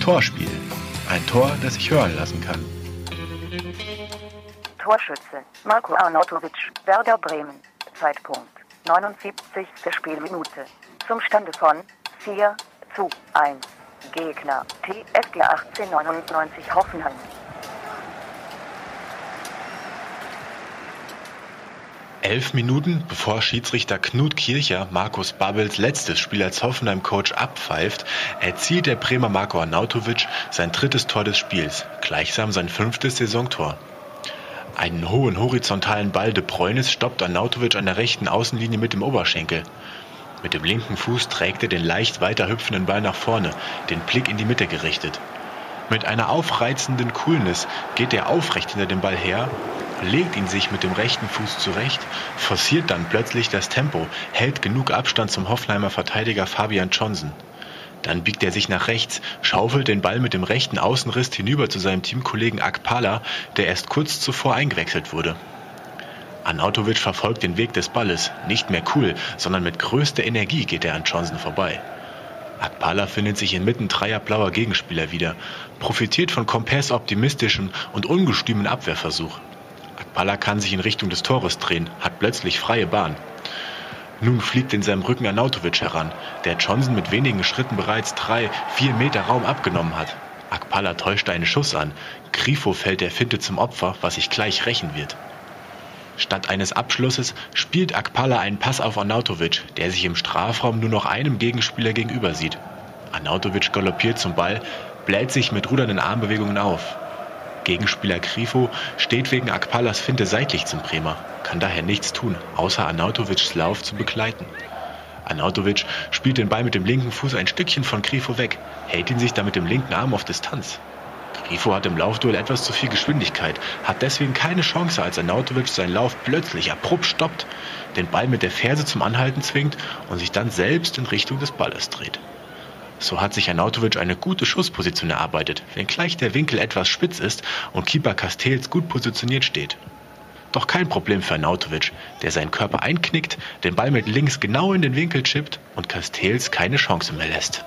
Torspiel. Ein Tor, das sich hören lassen kann. Torschütze Marco Arnautovic, Werder Bremen. Zeitpunkt 79. Spielminute. Zum Stande von 4 zu 1. Gegner TSG 1899 Hoffenheim. Elf Minuten bevor Schiedsrichter Knut Kircher Markus Babbels letztes Spiel als Hoffenheim-Coach abpfeift, erzielt der Bremer Marko Arnautovic sein drittes Tor des Spiels, gleichsam sein fünftes Saisontor. Einen hohen horizontalen Ball de Bruynes stoppt Arnautovic an der rechten Außenlinie mit dem Oberschenkel. Mit dem linken Fuß trägt er den leicht weiter hüpfenden Ball nach vorne, den Blick in die Mitte gerichtet. Mit einer aufreizenden Coolness geht er aufrecht hinter dem Ball her, legt ihn sich mit dem rechten Fuß zurecht, forciert dann plötzlich das Tempo, hält genug Abstand zum Hoffenheimer Verteidiger Fabian Johnson. Dann biegt er sich nach rechts, schaufelt den Ball mit dem rechten Außenriss hinüber zu seinem Teamkollegen Akpala, der erst kurz zuvor eingewechselt wurde. Arnautovic verfolgt den Weg des Balles, nicht mehr cool, sondern mit größter Energie geht er an Johnson vorbei. Akpala findet sich inmitten dreier blauer Gegenspieler wieder, profitiert von Kompers optimistischem und ungestümen Abwehrversuch. Akpala kann sich in Richtung des Tores drehen, hat plötzlich freie Bahn. Nun fliegt in seinem Rücken Arnautovic heran, der Johnson mit wenigen Schritten bereits drei, vier Meter Raum abgenommen hat. Akpala täuscht einen Schuss an. Grifo fällt der Finte zum Opfer, was sich gleich rächen wird. Statt eines Abschlusses spielt Akpala einen Pass auf Arnautovic, der sich im Strafraum nur noch einem Gegenspieler gegenüber sieht. Arnautovic galoppiert zum Ball, bläht sich mit rudernden Armbewegungen auf. Gegenspieler Grifo steht wegen Akpalas Finte seitlich zum Bremer, kann daher nichts tun, außer Arnautovics Lauf zu begleiten. Arnautovic spielt den Ball mit dem linken Fuß ein Stückchen von Grifo weg, hält ihn sich dann mit dem linken Arm auf Distanz. Grifo hat im Laufduell etwas zu viel Geschwindigkeit, hat deswegen keine Chance, als Arnautovic seinen Lauf plötzlich abrupt stoppt, den Ball mit der Ferse zum Anhalten zwingt und sich dann selbst in Richtung des Balles dreht. So hat sich Arnautovic eine gute Schussposition erarbeitet, wenngleich der Winkel etwas spitz ist und Keeper Castells gut positioniert steht. Doch kein Problem für Arnautovic, der seinen Körper einknickt, den Ball mit links genau in den Winkel chippt und Castells keine Chance mehr lässt.